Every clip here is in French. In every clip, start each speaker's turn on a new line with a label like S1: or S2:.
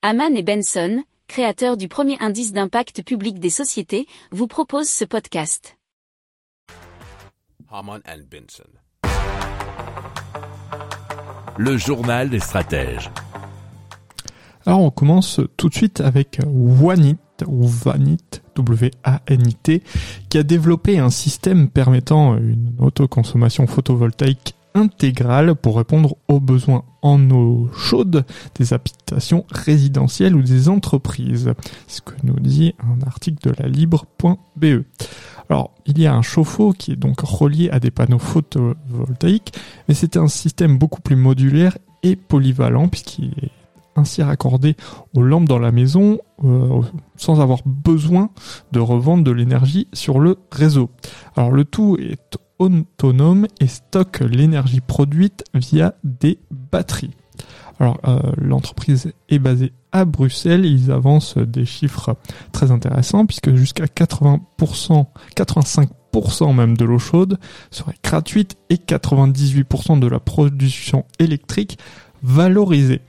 S1: Haman et Benson, créateurs du premier indice d'impact public des sociétés, vous proposent ce podcast.
S2: Haman and Benson.
S3: Le journal des stratèges.
S4: Alors on commence tout de suite avec Wanit ou Vanit, W-A-N-I-T, qui a développé un système permettant une autoconsommation photovoltaïque intégrale pour répondre aux besoins en eau chaude des habitations résidentielles ou des entreprises. ce que nous dit un article de la libre.be. Alors, il y a un chauffe-eau qui est donc relié à des panneaux photovoltaïques, mais c'est un système beaucoup plus modulaire et polyvalent puisqu'il est ainsi raccordé aux lampes dans la maison euh, sans avoir besoin de revendre de l'énergie sur le réseau. Alors le tout est autonome et stocke l'énergie produite via des batteries. Alors euh, l'entreprise est basée à Bruxelles, ils avancent des chiffres très intéressants puisque jusqu'à 80%, 85% même de l'eau chaude serait gratuite et 98% de la production électrique valorisée.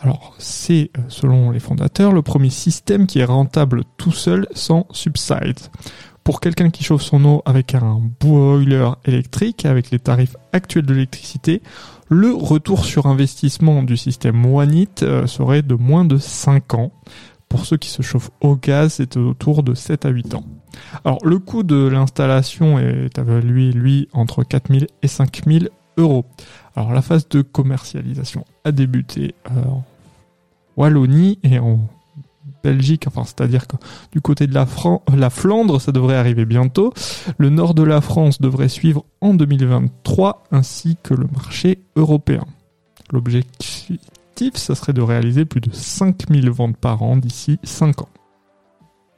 S4: Alors c'est, euh, selon les fondateurs, le premier système qui est rentable tout seul sans subside. Pour quelqu'un qui chauffe son eau avec un boiler électrique, avec les tarifs actuels de l'électricité, le retour sur investissement du système Wanit euh, serait de moins de 5 ans. Pour ceux qui se chauffent au gaz, c'est autour de 7 à 8 ans. Alors le coût de l'installation est évalué, lui, entre 4000 et 5000 euros. Alors la phase de commercialisation a débuté euh, en Wallonie et en Belgique, enfin c'est-à-dire que du côté de la, la Flandre, ça devrait arriver bientôt. Le nord de la France devrait suivre en 2023, ainsi que le marché européen. L'objectif, ça serait de réaliser plus de 5000 ventes par an d'ici 5 ans.